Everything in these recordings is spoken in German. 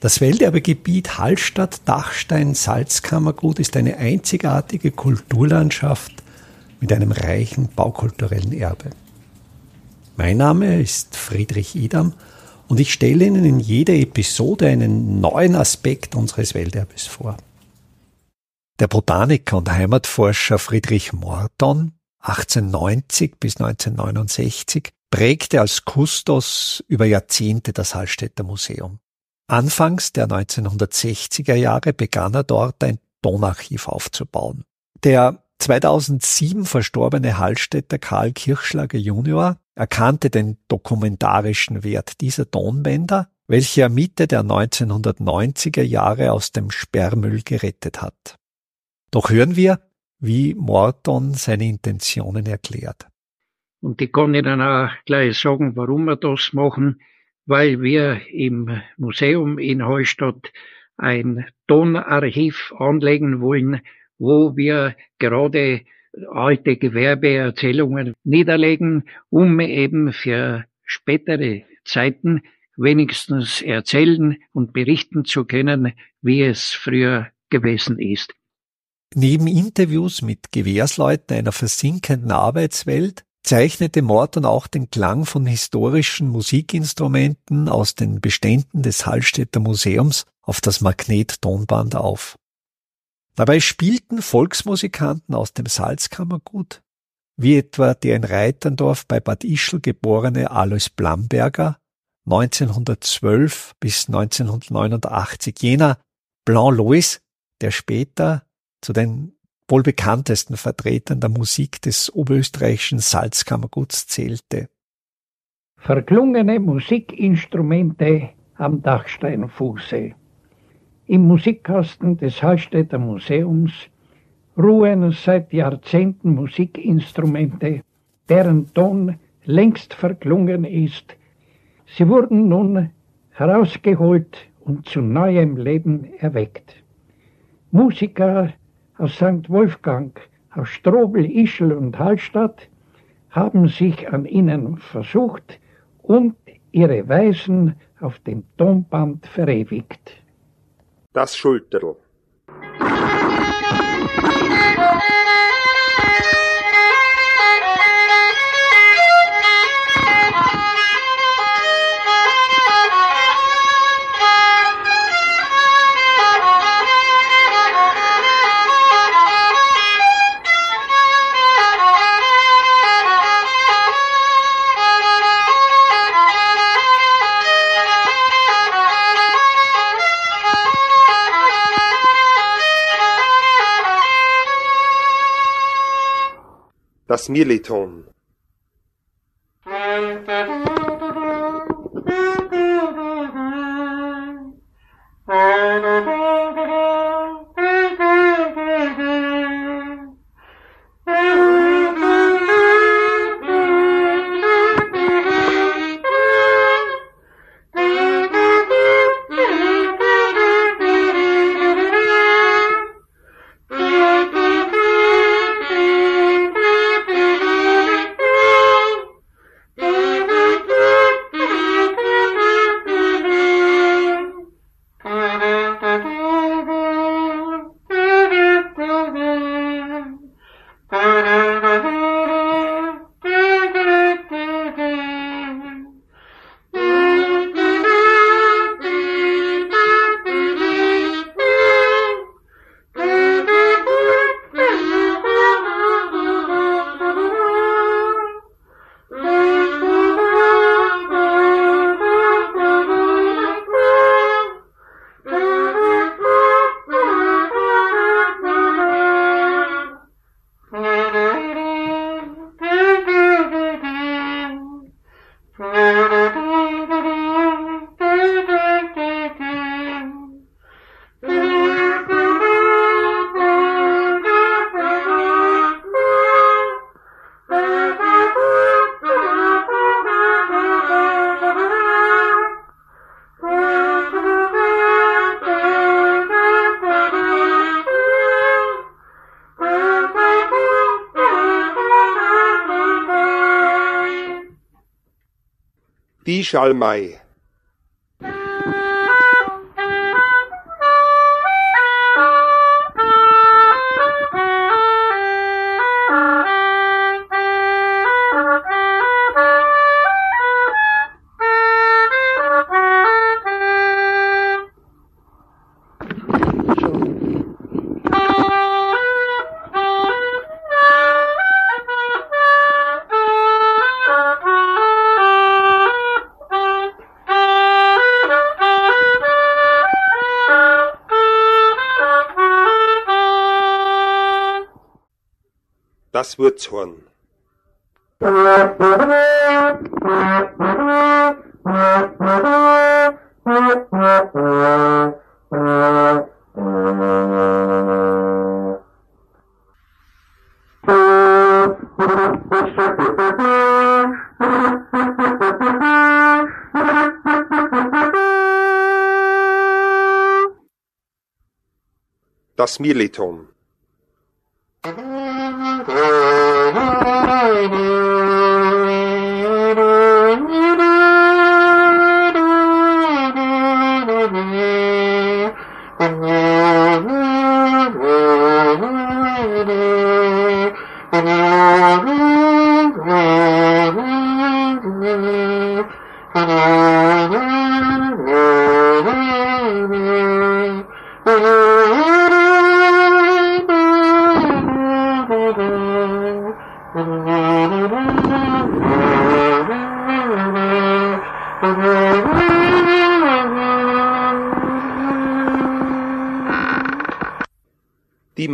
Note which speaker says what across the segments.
Speaker 1: Das Welterbegebiet Hallstatt-Dachstein-Salzkammergut ist eine einzigartige Kulturlandschaft mit einem reichen baukulturellen Erbe. Mein Name ist Friedrich Idam und ich stelle Ihnen in jeder Episode einen neuen Aspekt unseres Welterbes vor. Der Botaniker und Heimatforscher Friedrich Morton 1890 bis 1969 prägte als Kustos über Jahrzehnte das Hallstätter Museum. Anfangs der 1960er Jahre begann er dort ein Tonarchiv aufzubauen. Der 2007 verstorbene Hallstätter Karl Kirchschlager Junior erkannte den dokumentarischen Wert dieser Tonbänder, welche er Mitte der 1990er Jahre aus dem Sperrmüll gerettet hat. Doch hören wir, wie Morton seine Intentionen erklärt.
Speaker 2: Und ich kann Ihnen auch gleich sagen, warum wir das machen weil wir im Museum in Hallstatt ein Tonarchiv anlegen wollen, wo wir gerade alte Gewerbeerzählungen niederlegen, um eben für spätere Zeiten wenigstens erzählen und berichten zu können, wie es früher gewesen ist.
Speaker 1: Neben Interviews mit Gewehrsleuten einer versinkenden Arbeitswelt zeichnete Morton auch den Klang von historischen Musikinstrumenten aus den Beständen des Hallstätter Museums auf das Magnettonband auf. Dabei spielten Volksmusikanten aus dem Salzkammergut, wie etwa der in Reiterndorf bei Bad Ischl geborene Alois Blamberger 1912 bis 1989, jener Blanc Lois, der später zu den wohl bekanntesten Vertretern der Musik des oberösterreichischen Salzkammerguts zählte.
Speaker 2: Verklungene Musikinstrumente am Dachsteinfuße. Im Musikkasten des Hallstätter Museums ruhen seit Jahrzehnten Musikinstrumente, deren Ton längst verklungen ist. Sie wurden nun herausgeholt und zu neuem Leben erweckt. Musiker aus St. Wolfgang, aus Strobel, Ischl und Hallstatt haben sich an ihnen versucht und ihre Weisen auf dem Tonband verewigt.
Speaker 3: Das Schulterl. Das Mirliton. Die Das Wurzhorn. Das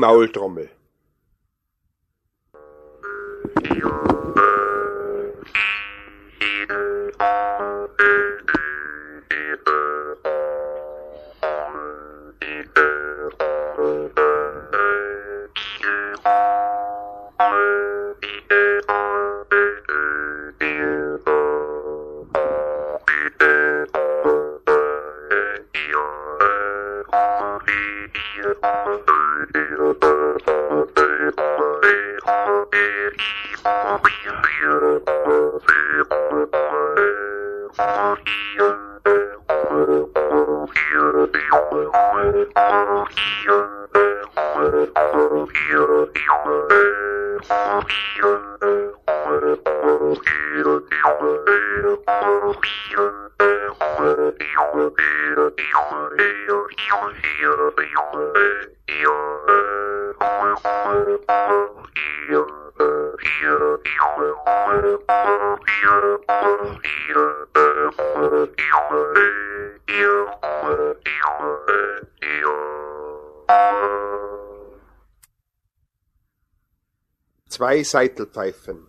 Speaker 3: Mirliton. Die Maultrommel. Zwei Seitelpfeifen.